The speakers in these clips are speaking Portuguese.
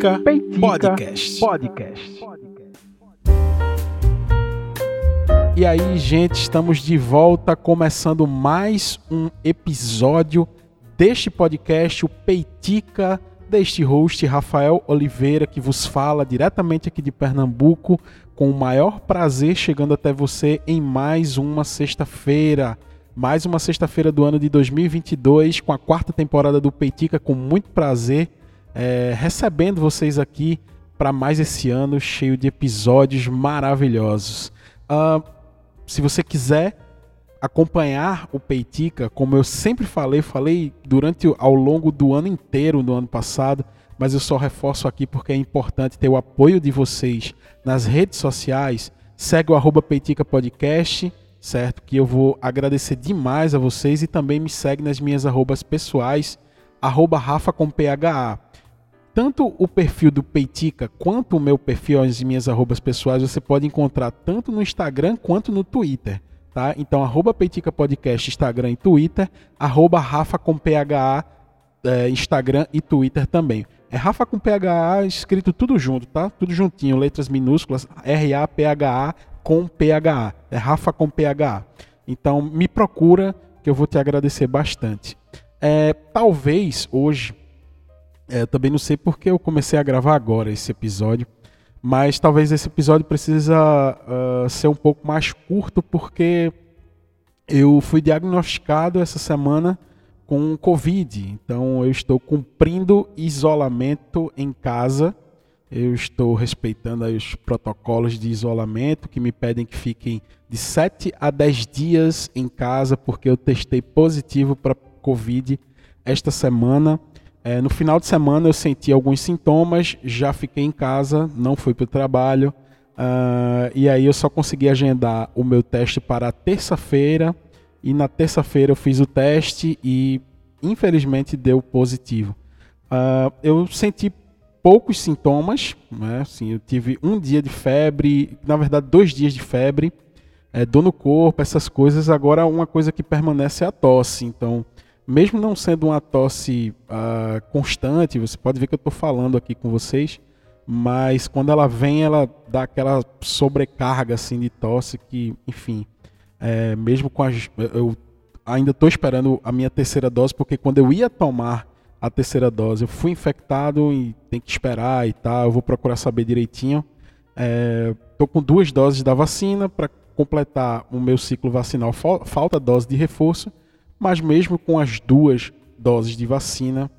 Peitica, Peitica Podcast. Podcast. E aí, gente, estamos de volta começando mais um episódio deste podcast, o Peitica, deste host Rafael Oliveira, que vos fala diretamente aqui de Pernambuco, com o maior prazer chegando até você em mais uma sexta-feira. Mais uma sexta-feira do ano de 2022, com a quarta temporada do Peitica, com muito prazer é, recebendo vocês aqui para mais esse ano cheio de episódios maravilhosos. Uh, se você quiser acompanhar o Peitica, como eu sempre falei, falei durante ao longo do ano inteiro do ano passado, mas eu só reforço aqui porque é importante ter o apoio de vocês nas redes sociais. Segue o arroba Peitica Podcast, certo? Que eu vou agradecer demais a vocês e também me segue nas minhas arrobas pessoais, arroba Rafa com PHA tanto o perfil do Peitica quanto o meu perfil, as minhas arrobas pessoais, você pode encontrar tanto no Instagram quanto no Twitter. Tá? Então, arroba Peitica Podcast, Instagram e Twitter, arroba Rafa com PHA, é, Instagram e Twitter também. É Rafa com PHA escrito tudo junto, tá? Tudo juntinho, letras minúsculas, R-A-P-H-A com PHA. É Rafa com PHA. Então, me procura que eu vou te agradecer bastante. É, talvez hoje é, também não sei porque eu comecei a gravar agora esse episódio, mas talvez esse episódio precisa uh, ser um pouco mais curto porque eu fui diagnosticado essa semana com Covid. Então eu estou cumprindo isolamento em casa. Eu estou respeitando os protocolos de isolamento que me pedem que fiquem de 7 a 10 dias em casa, porque eu testei positivo para Covid esta semana. É, no final de semana eu senti alguns sintomas, já fiquei em casa, não fui para o trabalho. Uh, e aí eu só consegui agendar o meu teste para terça-feira. E na terça-feira eu fiz o teste e infelizmente deu positivo. Uh, eu senti poucos sintomas, né? Assim, eu tive um dia de febre, na verdade dois dias de febre, é, dor no corpo, essas coisas. Agora uma coisa que permanece é a tosse. Então mesmo não sendo uma tosse uh, constante, você pode ver que eu estou falando aqui com vocês, mas quando ela vem, ela dá aquela sobrecarga assim de tosse que, enfim, é, mesmo com as, eu ainda estou esperando a minha terceira dose porque quando eu ia tomar a terceira dose, eu fui infectado e tem que esperar e tal. Eu vou procurar saber direitinho. Estou é, com duas doses da vacina para completar o meu ciclo vacinal. Falta dose de reforço mas mesmo com as duas doses de vacina,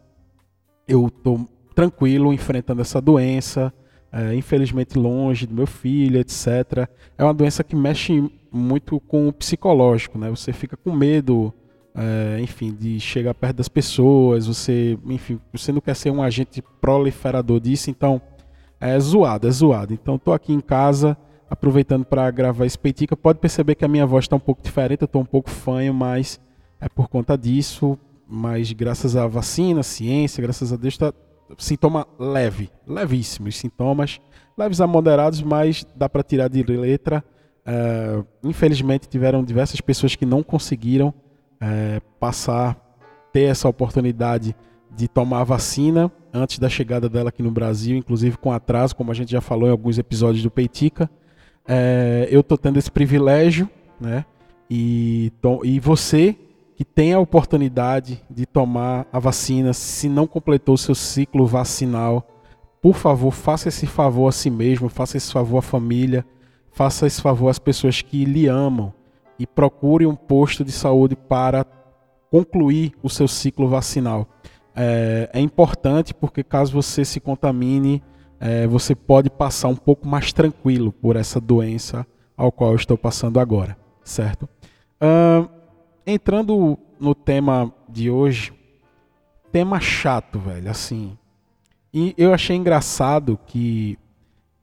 eu estou tranquilo enfrentando essa doença, é, infelizmente longe do meu filho, etc. É uma doença que mexe muito com o psicológico, né? Você fica com medo, é, enfim, de chegar perto das pessoas, você, enfim, você não quer ser um agente proliferador disso, então é zoado, é zoado. Então estou aqui em casa, aproveitando para gravar esse peitica. Pode perceber que a minha voz está um pouco diferente, eu estou um pouco fanho, mas é por conta disso, mas graças à vacina, ciência, graças a Deus, está sintoma leve, levíssimos sintomas, leves a moderados, mas dá para tirar de letra. É, infelizmente tiveram diversas pessoas que não conseguiram é, passar, ter essa oportunidade de tomar a vacina antes da chegada dela aqui no Brasil, inclusive com atraso, como a gente já falou em alguns episódios do Peitica. É, eu estou tendo esse privilégio, né? E, e você que tem a oportunidade de tomar a vacina, se não completou seu ciclo vacinal, por favor, faça esse favor a si mesmo, faça esse favor à família, faça esse favor às pessoas que lhe amam e procure um posto de saúde para concluir o seu ciclo vacinal. É, é importante porque caso você se contamine, é, você pode passar um pouco mais tranquilo por essa doença ao qual eu estou passando agora, certo? Uh, entrando no tema de hoje, tema chato, velho, assim. E eu achei engraçado que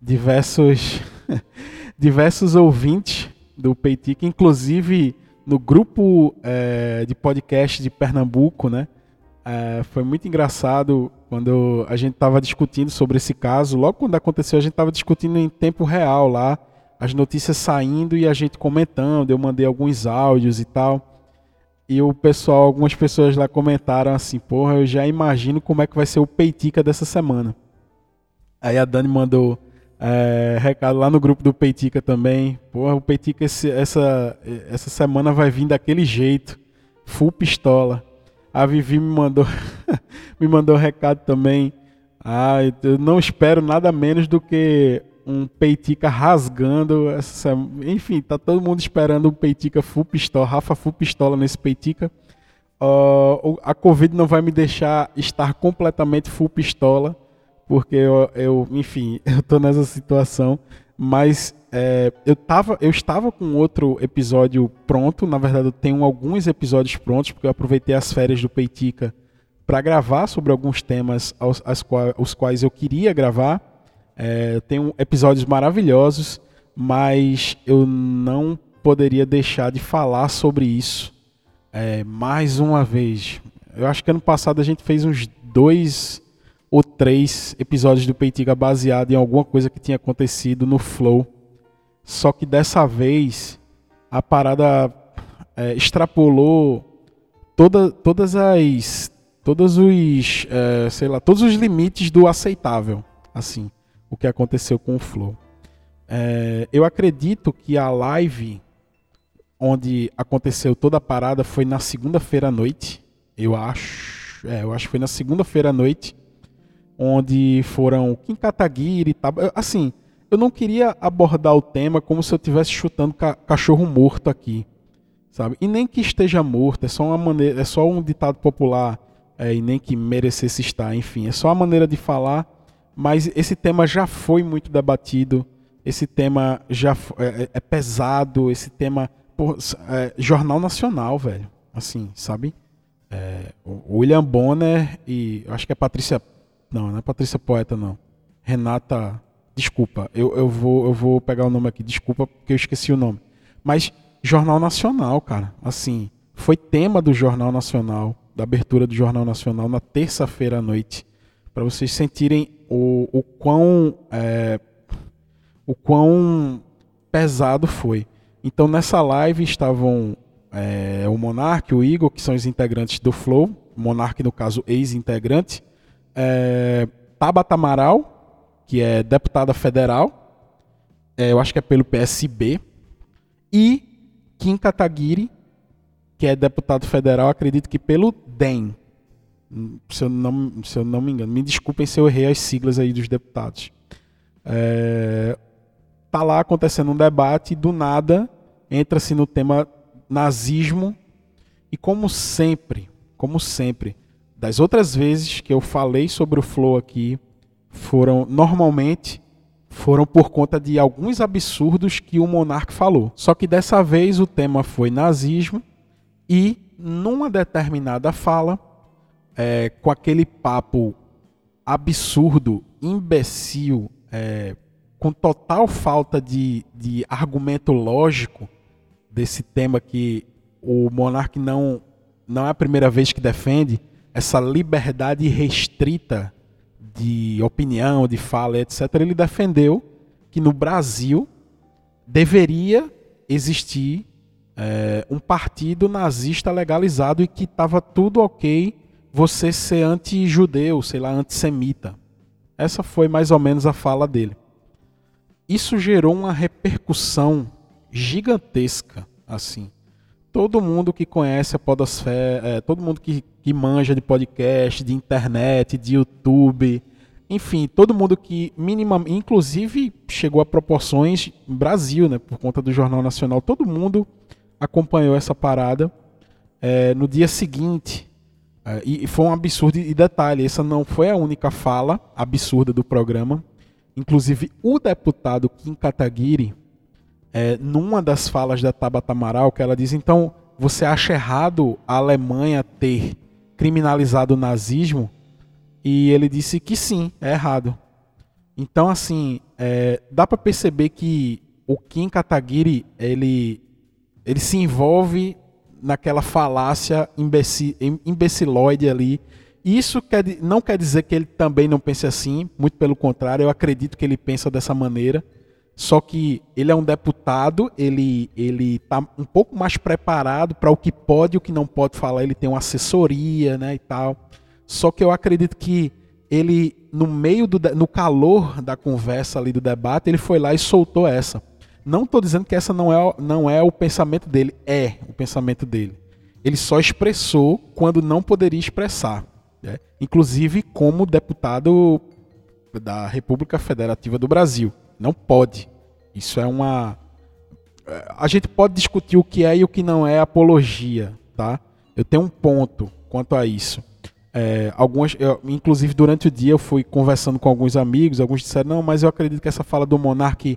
diversos diversos ouvintes do Peitica, inclusive no grupo é, de podcast de Pernambuco, né? É, foi muito engraçado quando a gente estava discutindo sobre esse caso. Logo quando aconteceu, a gente estava discutindo em tempo real lá, as notícias saindo e a gente comentando. Eu mandei alguns áudios e tal. E o pessoal, algumas pessoas lá comentaram assim, porra, eu já imagino como é que vai ser o peitica dessa semana. Aí a Dani mandou é, recado lá no grupo do Peitica também. Porra, o Peitica esse, essa, essa semana vai vir daquele jeito. Full pistola. A Vivi me mandou me mandou recado também. Ah, eu não espero nada menos do que um Peitica rasgando essa Enfim, tá todo mundo esperando um Peitica full pistola, Rafa full pistola nesse Peitica. Uh, a Covid não vai me deixar estar completamente full pistola, porque eu, eu enfim, eu tô nessa situação. Mas é, eu, tava, eu estava com outro episódio pronto. Na verdade, eu tenho alguns episódios prontos, porque eu aproveitei as férias do Peitica para gravar sobre alguns temas aos, aos, os quais eu queria gravar. É, tenho episódios maravilhosos, mas eu não poderia deixar de falar sobre isso é, mais uma vez. Eu acho que ano passado a gente fez uns dois ou três episódios do Peitiga baseado em alguma coisa que tinha acontecido no Flow. Só que dessa vez a parada é, extrapolou toda, todas as todos os é, sei lá todos os limites do aceitável assim o que aconteceu com o Flow é, eu acredito que a live onde aconteceu toda a parada foi na segunda-feira à noite, eu acho. É, eu acho que foi na segunda-feira à noite, onde foram Kim Kataguiri, tá, assim, eu não queria abordar o tema como se eu estivesse chutando ca cachorro morto aqui, sabe? E nem que esteja morto, é só uma maneira, é só um ditado popular, é, e nem que merecesse estar, enfim, é só uma maneira de falar, mas esse tema já foi muito debatido, esse tema já é, é, é pesado, esse tema é, Jornal Nacional, velho. Assim, sabe? É, William Bonner e. Acho que é Patrícia. Não, não é Patrícia Poeta, não. Renata. Desculpa, eu, eu, vou, eu vou pegar o nome aqui, desculpa porque eu esqueci o nome. Mas Jornal Nacional, cara. Assim, foi tema do Jornal Nacional, da abertura do Jornal Nacional na terça-feira à noite. Para vocês sentirem o, o quão. É, o quão pesado foi. Então nessa live estavam é, o Monark, o Igor, que são os integrantes do Flow, Monark no caso ex-integrante, é, Tabata Amaral, que é deputada federal, é, eu acho que é pelo PSB, e Kim Kataguiri, que é deputado federal, acredito que pelo DEM, se eu não, se eu não me engano. Me desculpem se eu errei as siglas aí dos deputados. É, tá lá acontecendo um debate e do nada entra-se no tema nazismo e como sempre, como sempre, das outras vezes que eu falei sobre o flow aqui, foram normalmente foram por conta de alguns absurdos que o monarca falou. Só que dessa vez o tema foi nazismo e numa determinada fala, é, com aquele papo absurdo, imbecil, é, com total falta de, de argumento lógico desse tema que o monarca não, não é a primeira vez que defende, essa liberdade restrita de opinião, de fala, etc., ele defendeu que no Brasil deveria existir é, um partido nazista legalizado e que estava tudo ok você ser anti-judeu, sei lá, antissemita. Essa foi mais ou menos a fala dele isso gerou uma repercussão gigantesca, assim. Todo mundo que conhece a Podosfera, é, todo mundo que, que manja de podcast, de internet, de YouTube, enfim, todo mundo que minimamente, inclusive chegou a proporções Brasil, né, por conta do Jornal Nacional, todo mundo acompanhou essa parada é, no dia seguinte. É, e foi um absurdo, e detalhe, essa não foi a única fala absurda do programa. Inclusive, o deputado Kim Kataguiri, é, numa das falas da Tabata Amaral, que ela diz, então, você acha errado a Alemanha ter criminalizado o nazismo? E ele disse que sim, é errado. Então, assim, é, dá para perceber que o Kim Kataguiri, ele, ele se envolve naquela falácia imbecil, imbecilóide ali isso quer, não quer dizer que ele também não pense assim, muito pelo contrário, eu acredito que ele pensa dessa maneira. Só que ele é um deputado, ele ele está um pouco mais preparado para o que pode e o que não pode falar. Ele tem uma assessoria, né, e tal. Só que eu acredito que ele no meio do no calor da conversa ali do debate, ele foi lá e soltou essa. Não estou dizendo que essa não é, não é o pensamento dele, é o pensamento dele. Ele só expressou quando não poderia expressar. Né? Inclusive como deputado da República Federativa do Brasil. Não pode. Isso é uma. A gente pode discutir o que é e o que não é apologia, tá? Eu tenho um ponto quanto a isso. É, algumas, eu, inclusive durante o dia eu fui conversando com alguns amigos, alguns disseram não, mas eu acredito que essa fala do monarca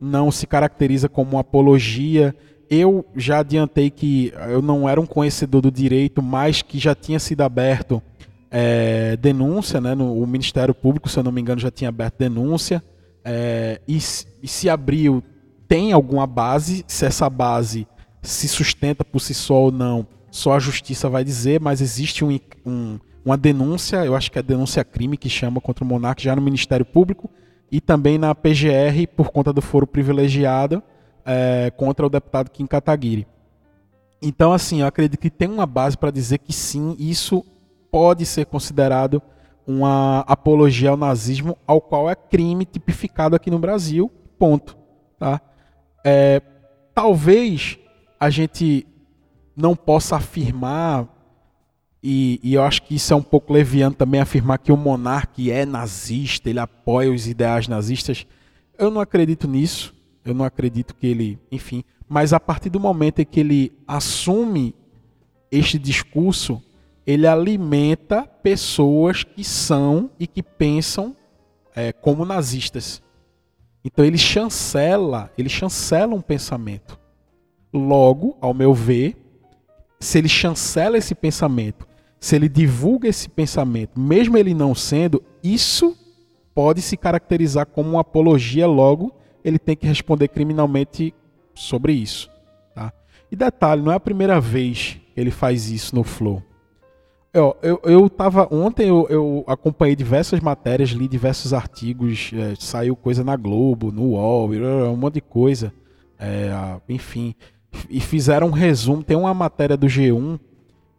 não se caracteriza como uma apologia. Eu já adiantei que eu não era um conhecedor do direito, mas que já tinha sido aberto é, denúncia, né, no, o Ministério Público, se eu não me engano, já tinha aberto denúncia, é, e, e, se abriu, tem alguma base, se essa base se sustenta por si só ou não, só a justiça vai dizer, mas existe um, um, uma denúncia, eu acho que é denúncia crime que chama contra o monarca já no Ministério Público e também na PGR por conta do foro privilegiado é, contra o deputado Kim Kataguiri. Então, assim, eu acredito que tem uma base para dizer que sim, isso pode ser considerado uma apologia ao nazismo, ao qual é crime tipificado aqui no Brasil. Ponto. Tá? É, talvez a gente não possa afirmar, e, e, eu acho que isso é um pouco leviano também, afirmar que o monarca é nazista, ele apoia os ideais nazistas. Eu não acredito nisso. Eu não acredito que ele, enfim. Mas a partir do momento em que ele assume este discurso, ele alimenta pessoas que são e que pensam é, como nazistas. Então ele chancela, ele chancela um pensamento. Logo, ao meu ver, se ele chancela esse pensamento, se ele divulga esse pensamento, mesmo ele não sendo, isso pode se caracterizar como uma apologia, logo ele tem que responder criminalmente sobre isso. Tá? E detalhe, não é a primeira vez que ele faz isso no Flow. Eu, eu, eu tava. Ontem eu, eu acompanhei diversas matérias, li diversos artigos, é, saiu coisa na Globo, no UOL, um monte de coisa. É, enfim. E fizeram um resumo. Tem uma matéria do G1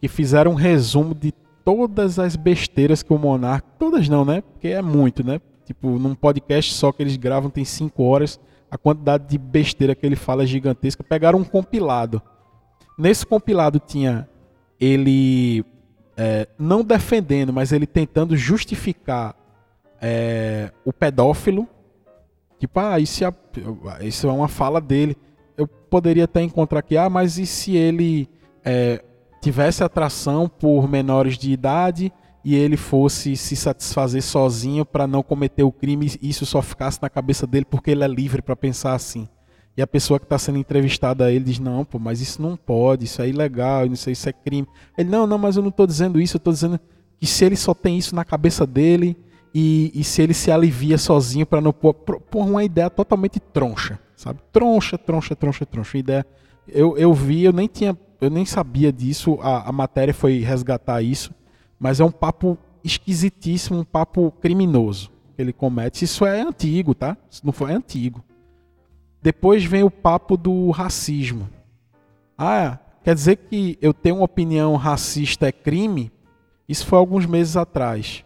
fizeram um resumo de todas as besteiras que o Monarca. Todas não, né? Porque é muito, né? Tipo, num podcast só que eles gravam tem 5 horas. A quantidade de besteira que ele fala é gigantesca. Pegaram um compilado. Nesse compilado tinha ele é, não defendendo, mas ele tentando justificar é, o pedófilo. Tipo, ah, isso é, isso é uma fala dele. Eu poderia até encontrar aqui, ah, mas e se ele é, tivesse atração por menores de idade e ele fosse se satisfazer sozinho para não cometer o crime e isso só ficasse na cabeça dele porque ele é livre para pensar assim? E a pessoa que está sendo entrevistada ele diz: Não, pô, mas isso não pode, isso é ilegal, isso, isso é crime. Ele: Não, não, mas eu não estou dizendo isso, eu estou dizendo que se ele só tem isso na cabeça dele e, e se ele se alivia sozinho para não pôr. Por uma ideia totalmente troncha, sabe? Troncha, troncha, troncha, troncha. Ideia. Eu, eu vi, eu nem tinha, eu nem sabia disso, a, a matéria foi resgatar isso, mas é um papo esquisitíssimo, um papo criminoso que ele comete. Isso é antigo, tá? Isso não foi é antigo. Depois vem o papo do racismo. Ah, quer dizer que eu tenho uma opinião racista é crime? Isso foi alguns meses atrás.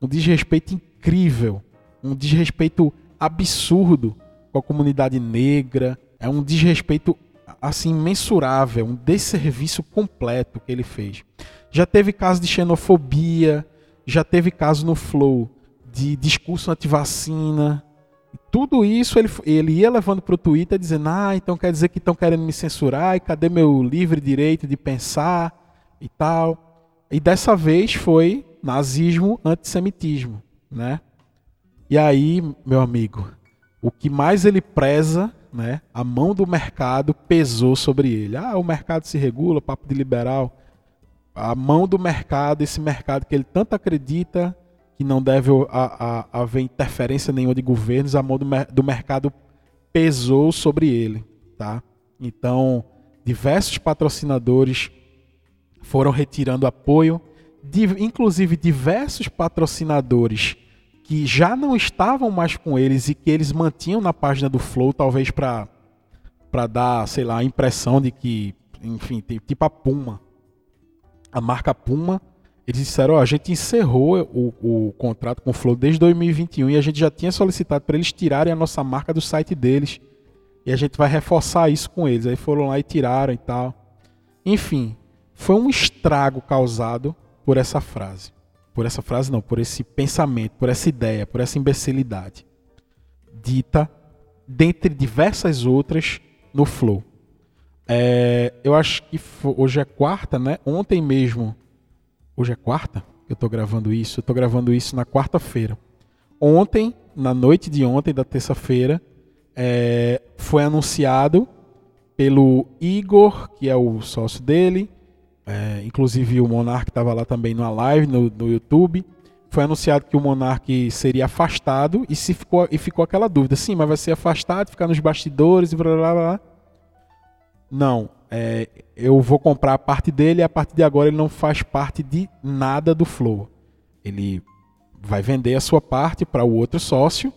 Um desrespeito incrível, um desrespeito absurdo com a comunidade negra, é um desrespeito assim mensurável, um desserviço completo que ele fez. Já teve caso de xenofobia, já teve caso no Flow de discurso anti-vacina, tudo isso ele, ele ia levando para o Twitter dizendo: Ah, então quer dizer que estão querendo me censurar, e cadê meu livre direito de pensar e tal. E dessa vez foi nazismo, antissemitismo, né? E aí, meu amigo, o que mais ele preza, né? A mão do mercado pesou sobre ele. Ah, o mercado se regula, papo de liberal. A mão do mercado, esse mercado que ele tanto acredita, que não deve haver interferência nenhuma de governos, a mão do, do mercado pesou sobre ele, tá? Então, diversos patrocinadores foram retirando apoio, inclusive diversos patrocinadores que já não estavam mais com eles e que eles mantinham na página do Flow, talvez para para dar, sei lá, a impressão de que, enfim, tipo a Puma. A marca Puma eles disseram, ó, a gente encerrou o, o contrato com o Flow desde 2021 e a gente já tinha solicitado para eles tirarem a nossa marca do site deles. E a gente vai reforçar isso com eles. Aí foram lá e tiraram e tal. Enfim, foi um estrago causado por essa frase. Por essa frase não, por esse pensamento, por essa ideia, por essa imbecilidade. Dita dentre diversas outras no Flow. É, eu acho que hoje é quarta, né? Ontem mesmo Hoje é quarta eu estou gravando isso. Eu estou gravando isso na quarta-feira. Ontem, na noite de ontem, da terça-feira, é, foi anunciado pelo Igor, que é o sócio dele, é, inclusive o Monark estava lá também numa live no, no, YouTube. Foi anunciado que o Monark seria afastado e, se ficou, e ficou aquela dúvida: sim, mas vai ser afastado, ficar nos bastidores e blá blá blá. Não, é, eu vou comprar a parte dele e a partir de agora ele não faz parte de nada do Flow. Ele vai vender a sua parte para o outro sócio,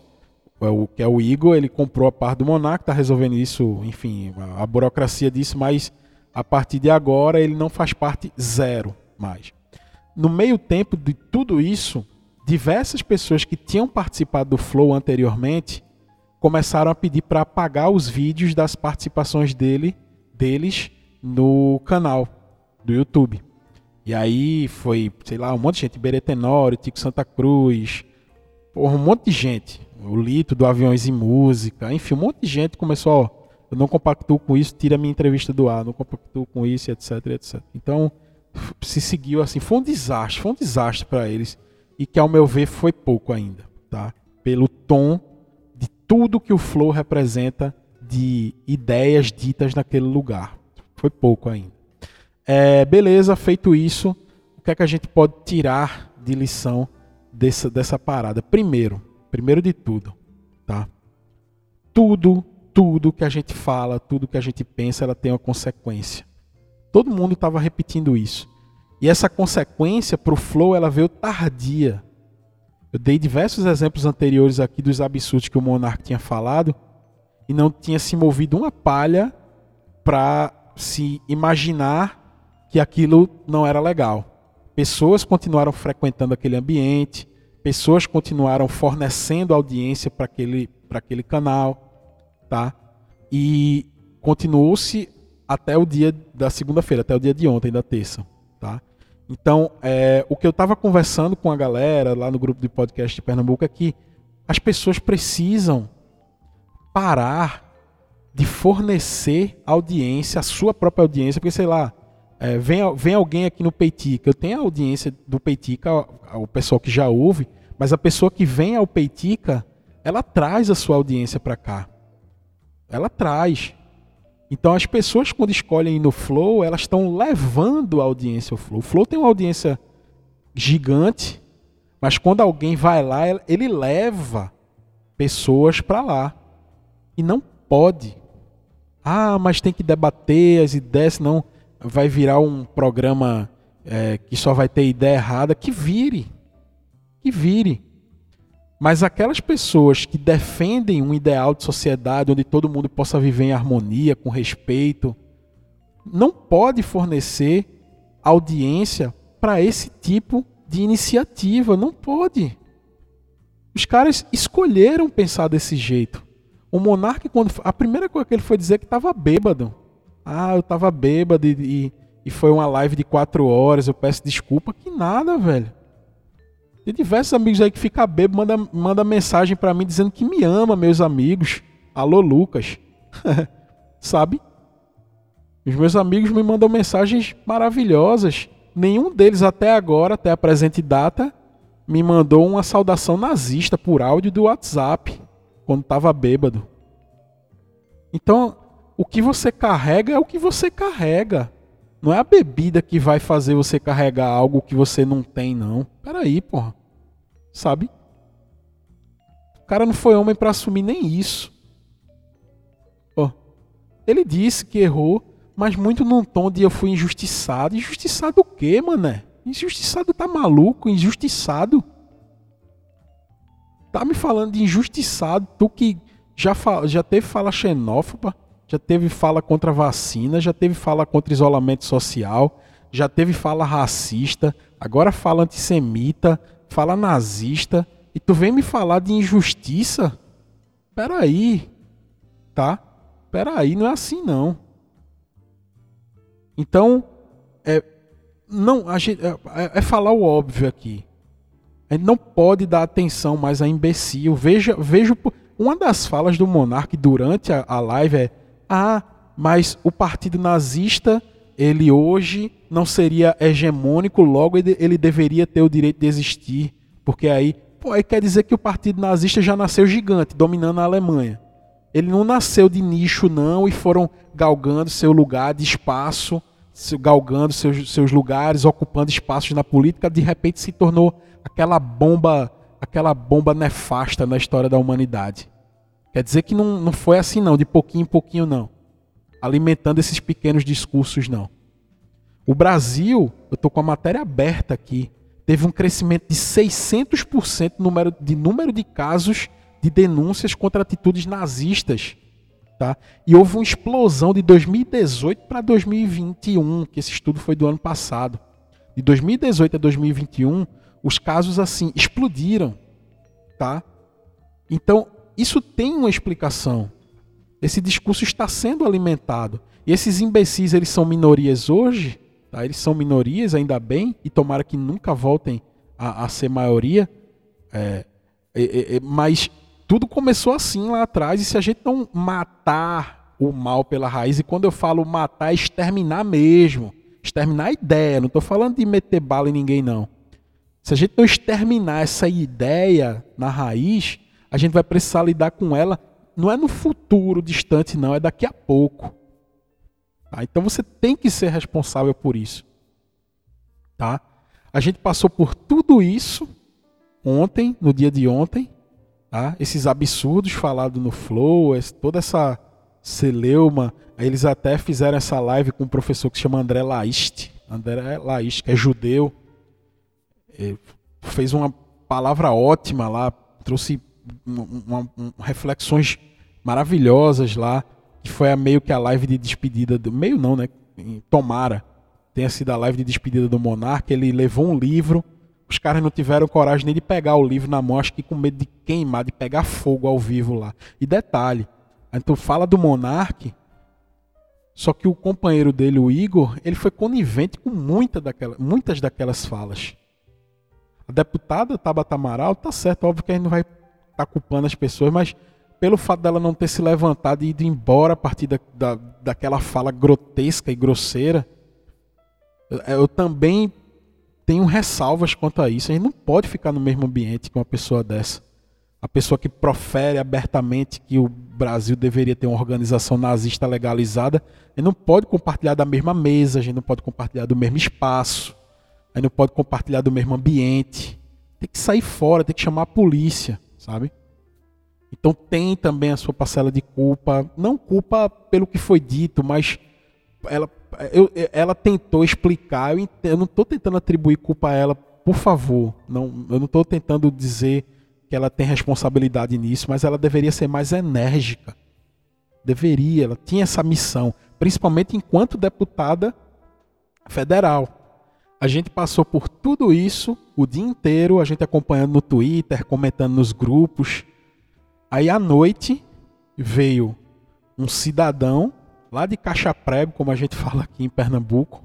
é que é o Igor, ele comprou a parte do Monark, está resolvendo isso, enfim, a burocracia disso, mas a partir de agora ele não faz parte zero mais. No meio tempo de tudo isso, diversas pessoas que tinham participado do Flow anteriormente começaram a pedir para apagar os vídeos das participações dele deles no canal do YouTube. E aí foi, sei lá, um monte de gente, Beretenório, Tico Santa Cruz, porra, um monte de gente. O Lito do Aviões e Música, enfim, um monte de gente começou, ó, eu não compactuo com isso, tira minha entrevista do ar, não compactuo com isso, etc, etc. Então, se seguiu assim, foi um desastre, foi um desastre para eles e que ao meu ver foi pouco ainda, tá? Pelo tom de tudo que o Flow representa de ideias ditas naquele lugar. Foi pouco ainda. É, beleza, feito isso, o que é que a gente pode tirar de lição dessa, dessa parada? Primeiro, primeiro de tudo, tá? Tudo, tudo que a gente fala, tudo que a gente pensa, ela tem uma consequência. Todo mundo estava repetindo isso. E essa consequência para o flow, ela veio tardia. Eu dei diversos exemplos anteriores aqui dos absurdos que o Monark tinha falado e não tinha se movido uma palha para se imaginar que aquilo não era legal. Pessoas continuaram frequentando aquele ambiente, pessoas continuaram fornecendo audiência para aquele, aquele canal, tá? E continuou-se até o dia da segunda-feira, até o dia de ontem, da terça, tá? Então, é, o que eu estava conversando com a galera lá no grupo de podcast de Pernambuco é que as pessoas precisam parar de fornecer audiência, a sua própria audiência, porque sei lá, é, vem, vem alguém aqui no Peitica, eu tenho a audiência do Peitica, o pessoal que já ouve, mas a pessoa que vem ao Peitica, ela traz a sua audiência para cá. Ela traz. Então as pessoas quando escolhem ir no Flow, elas estão levando a audiência ao Flow. O Flow tem uma audiência gigante, mas quando alguém vai lá, ele leva pessoas para lá. E não pode. Ah, mas tem que debater as ideias, senão vai virar um programa é, que só vai ter ideia errada. Que vire. Que vire. Mas aquelas pessoas que defendem um ideal de sociedade onde todo mundo possa viver em harmonia, com respeito, não pode fornecer audiência para esse tipo de iniciativa. Não pode. Os caras escolheram pensar desse jeito. O monarca, quando a primeira coisa que ele foi dizer é que estava bêbado. Ah, eu estava bêbado e, e, e, foi uma live de quatro horas. Eu peço desculpa. Que nada, velho. Tem diversos amigos aí que ficam bêbado, manda, manda mensagem para mim dizendo que me ama, meus amigos. Alô, Lucas. Sabe? Os meus amigos me mandam mensagens maravilhosas. Nenhum deles até agora, até a presente data, me mandou uma saudação nazista por áudio do WhatsApp quando estava bêbado. Então, o que você carrega é o que você carrega. Não é a bebida que vai fazer você carregar algo que você não tem, não. Peraí, porra. Sabe? O cara não foi homem para assumir nem isso. Oh. Ele disse que errou, mas muito num tom de eu fui injustiçado. Injustiçado o quê, mané? Injustiçado tá maluco? Injustiçado? Tá me falando de injustiçado, tu que já, já teve fala xenófoba, já teve fala contra vacina, já teve fala contra isolamento social, já teve fala racista, agora fala antissemita, fala nazista, e tu vem me falar de injustiça? Peraí, tá? Peraí, não é assim não. Então, é, não, a gente, é, é falar o óbvio aqui. A gente não pode dar atenção mais a imbecil. Veja, veja uma das falas do monarca durante a, a live é: ah, mas o partido nazista ele hoje não seria hegemônico, logo ele, deveria ter o direito de existir, porque aí, pô, aí quer dizer que o partido nazista já nasceu gigante, dominando a Alemanha. Ele não nasceu de nicho não e foram galgando seu lugar de espaço, galgando seus, seus lugares, ocupando espaços na política, de repente se tornou aquela bomba, aquela bomba nefasta na história da humanidade. Quer dizer que não, não foi assim não, de pouquinho em pouquinho não. Alimentando esses pequenos discursos não. O Brasil, eu estou com a matéria aberta aqui, teve um crescimento de 600% número, de número de casos de denúncias contra atitudes nazistas. Tá? E houve uma explosão de 2018 para 2021, que esse estudo foi do ano passado. De 2018 a 2021, os casos assim explodiram, tá? Então, isso tem uma explicação. Esse discurso está sendo alimentado. E esses imbecis, eles são minorias hoje, tá? Eles são minorias, ainda bem, e tomara que nunca voltem a, a ser maioria. É, é, é, mas tudo começou assim lá atrás, e se a gente não matar o mal pela raiz, e quando eu falo matar, é exterminar mesmo. Exterminar a ideia, não estou falando de meter bala em ninguém, não. Se a gente não exterminar essa ideia na raiz, a gente vai precisar lidar com ela, não é no futuro distante, não, é daqui a pouco. Tá? Então você tem que ser responsável por isso. Tá? A gente passou por tudo isso ontem, no dia de ontem, tá? esses absurdos falados no Flow, toda essa celeuma. Eles até fizeram essa live com um professor que se chama André Laiste. André Laiste, que é judeu fez uma palavra ótima lá, trouxe uma, uma, reflexões maravilhosas lá, que foi a meio que a live de despedida do meio não, né? Tomara tenha sido a live de despedida do monarca, ele levou um livro, os caras não tiveram coragem nem de pegar o livro na mão, acho que com medo de queimar, de pegar fogo ao vivo lá. E detalhe, então fala do monarca, só que o companheiro dele, o Igor, ele foi conivente com muita daquela, muitas daquelas falas. A deputada Tabata Amaral, tá certo, óbvio que a gente não vai tá culpando as pessoas, mas pelo fato dela não ter se levantado e ido embora a partir da, da, daquela fala grotesca e grosseira, eu também tenho ressalvas quanto a isso. A gente não pode ficar no mesmo ambiente com uma pessoa dessa. A pessoa que profere abertamente que o Brasil deveria ter uma organização nazista legalizada, a gente não pode compartilhar da mesma mesa, a gente não pode compartilhar do mesmo espaço. Aí não pode compartilhar do mesmo ambiente. Tem que sair fora, tem que chamar a polícia, sabe? Então tem também a sua parcela de culpa, não culpa pelo que foi dito, mas ela, eu, ela tentou explicar. Eu, eu não estou tentando atribuir culpa a ela, por favor. Não, eu não estou tentando dizer que ela tem responsabilidade nisso, mas ela deveria ser mais enérgica. Deveria, ela tinha essa missão, principalmente enquanto deputada federal. A gente passou por tudo isso o dia inteiro, a gente acompanhando no Twitter, comentando nos grupos. Aí à noite veio um cidadão lá de Caixa Prego, como a gente fala aqui em Pernambuco,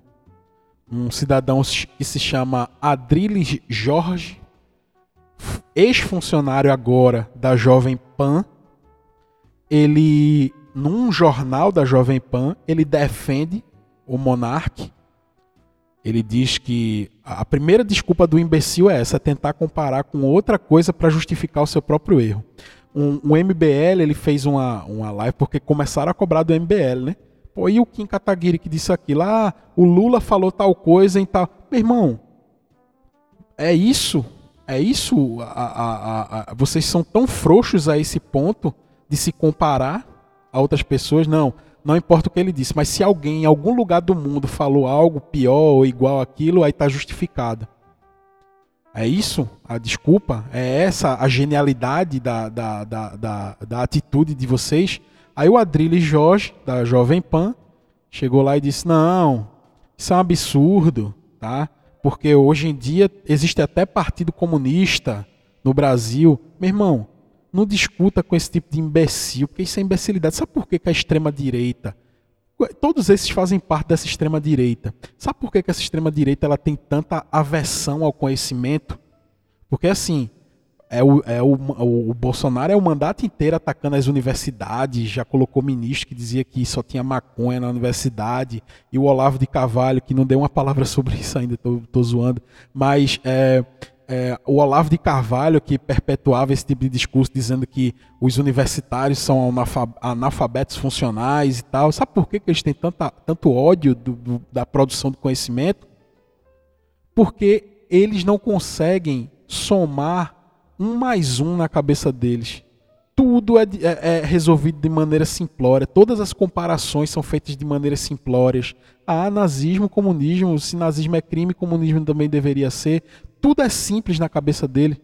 um cidadão que se chama Adriles Jorge, ex-funcionário agora da Jovem Pan. Ele, num jornal da Jovem Pan, ele defende o monarca ele diz que a primeira desculpa do imbecil é essa, é tentar comparar com outra coisa para justificar o seu próprio erro. Um, um, MBL ele fez uma, uma live porque começaram a cobrar do MBL, né? Pô, e o Kim Kataguiri que disse aquilo? Ah, o Lula falou tal coisa em tal. Meu irmão, é isso? É isso? A, a, a, vocês são tão frouxos a esse ponto de se comparar a outras pessoas? Não. Não importa o que ele disse, mas se alguém em algum lugar do mundo falou algo pior ou igual aquilo, aí está justificado. É isso? A desculpa? É essa a genialidade da, da, da, da, da atitude de vocês? Aí o Adrilles Jorge, da Jovem Pan, chegou lá e disse: Não, isso é um absurdo, tá? porque hoje em dia existe até partido comunista no Brasil. Meu irmão, não discuta com esse tipo de imbecil, porque isso é imbecilidade. Sabe por que, que a extrema-direita, todos esses fazem parte dessa extrema-direita. Sabe por que, que essa extrema-direita ela tem tanta aversão ao conhecimento? Porque assim, é o, é o, o, Bolsonaro é o mandato inteiro atacando as universidades, já colocou ministro que dizia que só tinha maconha na universidade, e o Olavo de Carvalho, que não deu uma palavra sobre isso ainda, estou zoando, mas é, é, o Olavo de Carvalho, que perpetuava esse tipo de discurso, dizendo que os universitários são analfabetos funcionais e tal. Sabe por que, que eles têm tanta, tanto ódio do, do, da produção do conhecimento? Porque eles não conseguem somar um mais um na cabeça deles. Tudo é, é, é, resolvido de maneira simplória. Todas as comparações são feitas de maneira simplórias. Ah, nazismo, comunismo. Se nazismo é crime, comunismo também deveria ser. Tudo é simples na cabeça dele.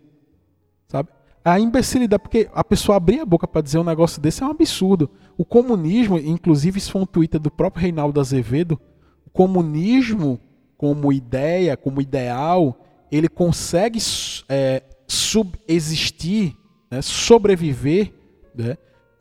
Sabe? A imbecilidade, porque a pessoa abrir a boca para dizer um negócio desse é um absurdo. O comunismo, inclusive isso foi um Twitter do próprio Reinaldo Azevedo, o comunismo como ideia, como ideal, ele consegue é, subexistir, né, sobreviver né,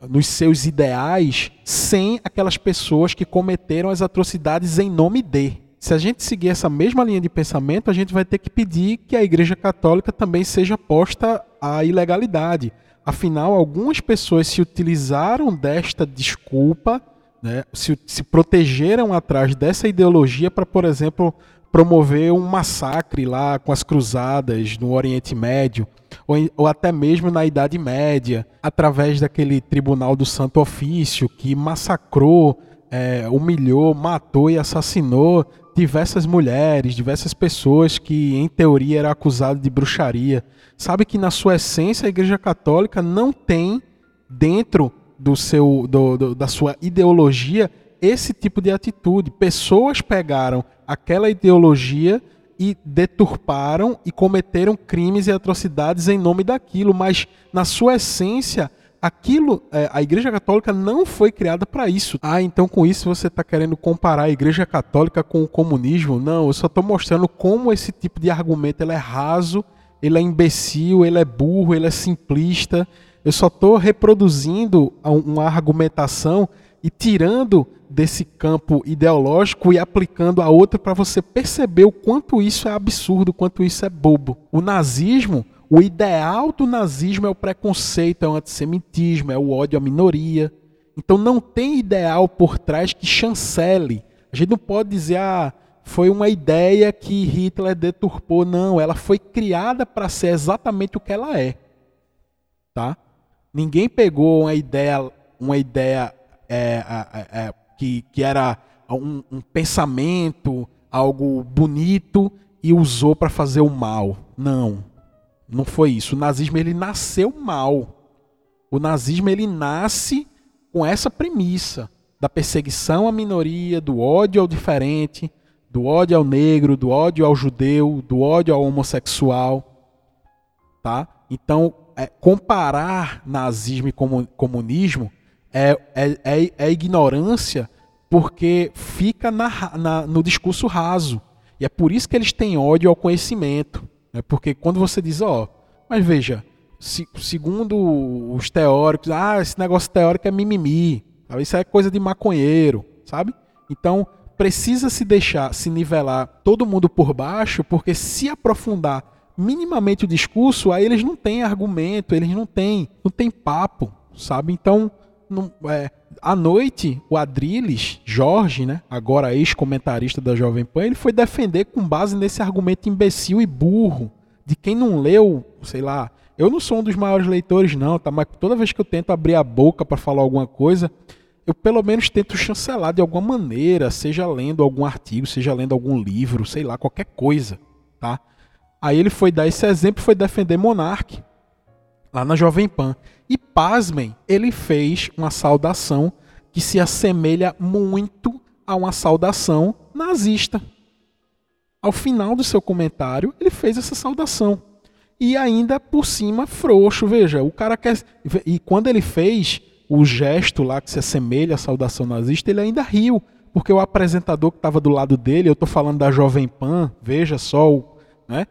nos seus ideais sem aquelas pessoas que cometeram as atrocidades em nome de. Se a gente seguir essa mesma linha de pensamento, a gente vai ter que pedir que a Igreja Católica também seja posta à ilegalidade. Afinal, algumas pessoas se utilizaram desta desculpa, né, se, se protegeram atrás dessa ideologia para, por exemplo, promover um massacre lá com as cruzadas no Oriente Médio, ou, ou, até mesmo na Idade Média, através daquele tribunal do Santo Ofício que massacrou, é, humilhou, matou e assassinou diversas mulheres, diversas pessoas que em teoria eram acusadas de bruxaria. Sabe que na sua essência a Igreja Católica não tem dentro do seu, do, do, da sua ideologia esse tipo de atitude. Pessoas pegaram aquela ideologia e deturparam e cometeram crimes e atrocidades em nome daquilo, mas na sua essência, aquilo, é, a Igreja Católica não foi criada para isso. Ah, então com isso você está querendo comparar a Igreja Católica com o comunismo? Não, eu só estou mostrando como esse tipo de argumento é raso, ele é imbecil, ele é burro, ele é simplista. Eu só estou reproduzindo uma argumentação e tirando desse campo ideológico e aplicando a outra para você perceber o quanto isso é absurdo, quanto isso é bobo. O nazismo, o ideal do nazismo é o preconceito, é o antissemitismo, é o ódio à minoria. Então não tem ideal por trás que chancele. A gente não pode dizer, ah, foi uma ideia que Hitler deturpou. Não, ela foi criada para ser exatamente o que ela é. Tá? Ninguém pegou uma ideia, uma ideia é, é, que, que era um, um pensamento, algo bonito e usou para fazer o mal. Não, não foi isso. O nazismo ele nasceu mal. O nazismo ele nasce com essa premissa da perseguição à minoria, do ódio ao diferente, do ódio ao negro, do ódio ao judeu, do ódio ao homossexual, tá? Então, é, comparar nazismo e comunismo é, é, é, é ignorância porque fica na, na, no discurso raso. E é por isso que eles têm ódio ao conhecimento. Né? Porque quando você diz, ó, mas veja, se, segundo os teóricos, ah, esse negócio teórico é mimimi, isso é coisa de maconheiro, sabe? Então, precisa se deixar, se nivelar todo mundo por baixo, porque se aprofundar minimamente o discurso, aí eles não têm argumento, eles não têm, não têm papo, sabe? Então, é, à noite, o Adriles, Jorge, né, agora ex-comentarista da Jovem Pan, ele foi defender com base nesse argumento imbecil e burro de quem não leu, sei lá. Eu não sou um dos maiores leitores, não, tá? Mas toda vez que eu tento abrir a boca para falar alguma coisa, eu pelo menos tento chancelar de alguma maneira, seja lendo algum artigo, seja lendo algum livro, sei lá, qualquer coisa, tá? Aí ele foi dar esse exemplo, foi defender Monarque lá na Jovem Pan. E pasmem, ele fez uma saudação que se assemelha muito a uma saudação nazista. Ao final do seu comentário, ele fez essa saudação. E ainda por cima, frouxo, veja, o cara quer. E quando ele fez o gesto lá que se assemelha à saudação nazista, ele ainda riu. porque o apresentador que estava do lado dele, eu tô falando da Jovem Pan, veja só, né?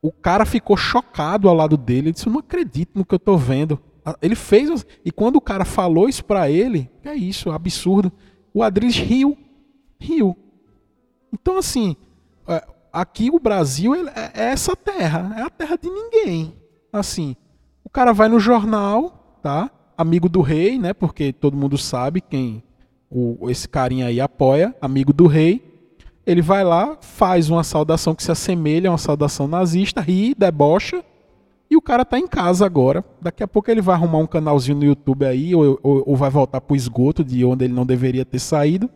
O cara ficou chocado ao lado dele, ele disse: "Eu não acredito no que eu tô vendo". Ele fez e quando o cara falou isso para ele, é isso, absurdo. O Adriles riu, riu. Então assim, é, aqui o Brasil é, é essa terra, é a terra de ninguém. Assim, o cara vai no jornal, tá? Amigo do rei, né? Porque todo mundo sabe quem o, esse carinha aí apoia, amigo do rei. Ele vai lá, faz uma saudação que se assemelha a uma saudação nazista, ri, debocha, e o cara tá em casa agora. Daqui a pouco ele vai arrumar um canalzinho no YouTube aí, ou, ou, ou vai voltar pro esgoto de onde ele não deveria ter saído.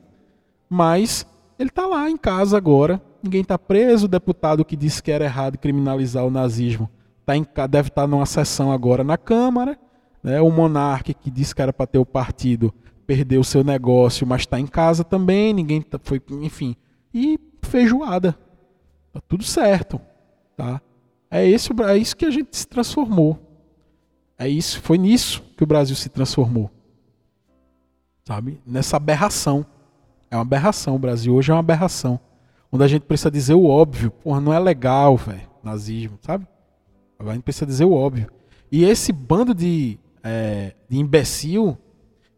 Mas ele tá lá em casa agora, ninguém tá preso. O deputado que disse que era errado criminalizar o nazismo tá em, deve estar tá numa sessão agora na Câmara. Né? O monarca que disse que era para ter o partido perdeu o seu negócio, mas está em casa também, ninguém tá, foi, enfim. E feijoada. Tá tudo certo, tá? É isso, é isso que a gente se transformou. É isso, foi nisso que o Brasil se transformou. Sabe? Nessa aberração. É uma aberração, o Brasil hoje é uma aberração. Onde a gente precisa dizer o óbvio. Porra, não é legal, velho, nazismo, sabe? A gente precisa dizer o óbvio. E esse bando de, é, de imbecil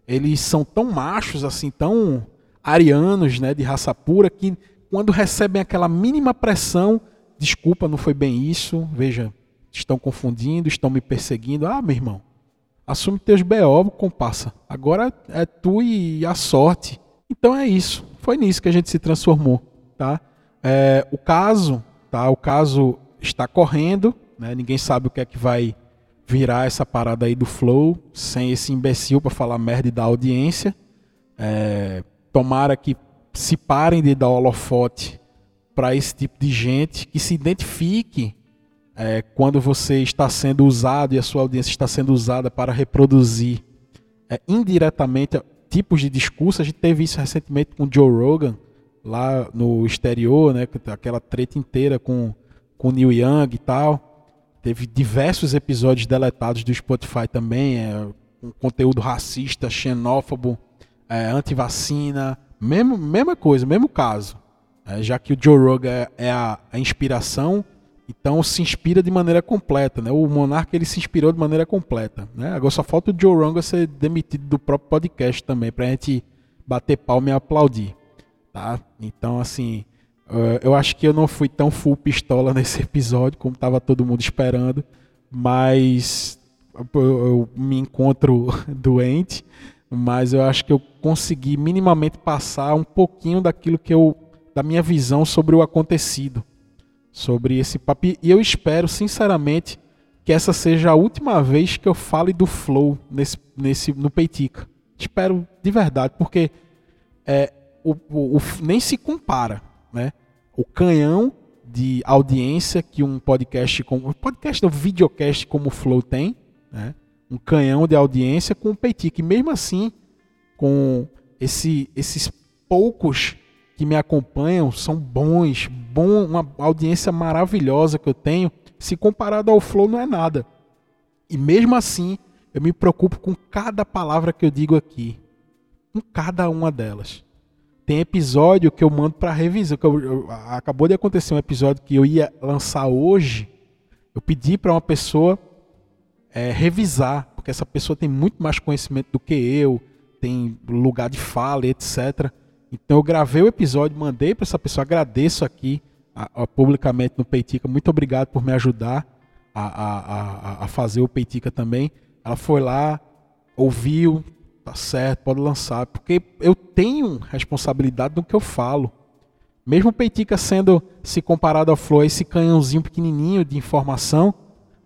eles são tão machos, assim, tão arianos, né, de raça pura, que quando recebem aquela mínima pressão, desculpa, não foi bem isso, veja, estão confundindo, estão me perseguindo. Ah, meu irmão, assume teus BO, comparsa. Agora é tu e a sorte. Então é isso. Foi nisso que a gente se transformou, tá? É, o caso, tá? O caso está correndo, né? Ninguém sabe o que é que vai virar essa parada aí do flow, sem esse imbecil para falar merda e dar audiência. É, tomara que se parem de dar holofote para esse tipo de gente, que se identifique é, quando você está sendo usado e a sua audiência está sendo usada para reproduzir é, indiretamente tipos de discurso. A gente teve isso recentemente com Joe Rogan, lá no exterior, né, aquela treta inteira com, com Neil Young e tal. Teve diversos episódios deletados do Spotify também, é, conteúdo racista, xenófobo, é, anti-vacina, mesmo, mesma coisa, mesmo caso. É, já que o Joe Rogan é, é a, a, inspiração, então se inspira de maneira completa. Né? O Monarca ele se inspirou de maneira completa. Né? Agora só falta o Joe Rogan ser demitido do próprio podcast também, para a gente bater palma e aplaudir. Tá? Então, assim, Uh, eu acho que eu não fui tão full pistola nesse episódio como estava todo mundo esperando, mas eu me encontro doente, mas eu acho que eu consegui minimamente passar um pouquinho daquilo que eu da minha visão sobre o acontecido, sobre esse papo. E eu espero sinceramente que essa seja a última vez que eu fale do flow nesse, nesse no Peitica. Espero de verdade, porque é, o, o, o nem se compara né? O canhão de audiência que um podcast como podcast, um videocast como o Flow tem, né? Um canhão de audiência com o Petit, que mesmo assim, com esse, esses poucos que me acompanham são bons, bom, uma audiência maravilhosa que eu tenho, se comparado ao Flow não é nada. E mesmo assim, eu me preocupo com cada palavra que eu digo aqui, com cada uma delas. Tem episódio que eu mando para revisão. Que eu, eu, acabou de acontecer um episódio que eu ia lançar hoje. Eu pedi para uma pessoa é, revisar, porque essa pessoa tem muito mais conhecimento do que eu, tem lugar de fala, etc. Então eu gravei o episódio, mandei para essa pessoa, agradeço aqui a, a, publicamente no Peitica. Muito obrigado por me ajudar a, a, a fazer o Peitica também. Ela foi lá, ouviu, tá certo, pode lançar, porque eu tenho responsabilidade no que eu falo. Mesmo o Peitica sendo, se comparado ao Flow, esse canhãozinho pequenininho de informação,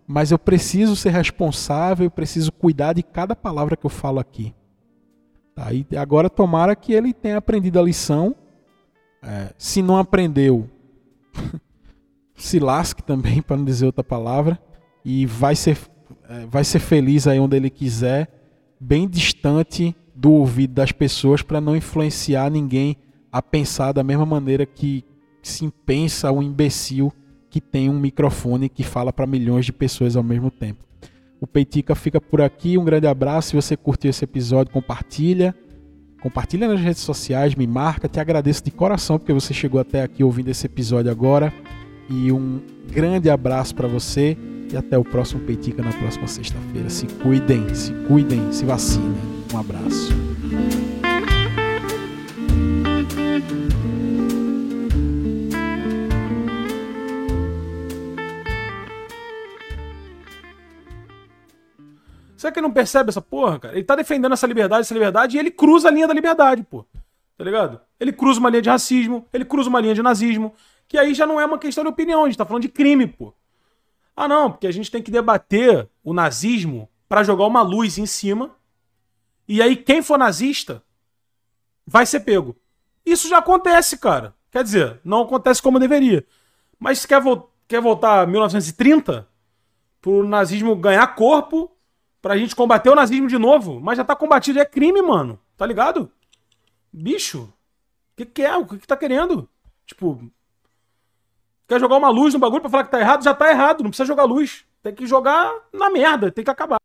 mas eu preciso ser responsável, eu preciso cuidar de cada palavra que eu falo aqui. Tá? E agora tomara que ele tenha aprendido a lição. É, se não aprendeu, se lasque também, para não dizer outra palavra, e vai ser, é, vai ser feliz aí onde ele quiser bem distante do ouvido das pessoas para não influenciar ninguém a pensar da mesma maneira que se pensa um imbecil que tem um microfone que fala para milhões de pessoas ao mesmo tempo. O Peitica fica por aqui, um grande abraço. Se você curtiu esse episódio, compartilha. Compartilha nas redes sociais, me marca, te agradeço de coração porque você chegou até aqui ouvindo esse episódio agora. E um grande abraço para você e até o próximo Peitica na próxima sexta-feira. Se cuidem, se cuidem, se vacinem. Um abraço. Será que ele não percebe essa porra, cara? Ele tá defendendo essa liberdade, essa liberdade, e ele cruza a linha da liberdade, pô. Tá ligado? Ele cruza uma linha de racismo, ele cruza uma linha de nazismo, que aí já não é uma questão de opinião, a gente tá falando de crime, pô. Ah, não, porque a gente tem que debater o nazismo para jogar uma luz em cima, e aí quem for nazista vai ser pego. Isso já acontece, cara. Quer dizer, não acontece como deveria. Mas quer, vo quer voltar a 1930? Pro nazismo ganhar corpo pra gente combater o nazismo de novo, mas já tá combatido, é crime, mano. Tá ligado? Bicho, o que, que é? O que, que tá querendo? Tipo, quer jogar uma luz no bagulho pra falar que tá errado? Já tá errado, não precisa jogar luz. Tem que jogar na merda, tem que acabar.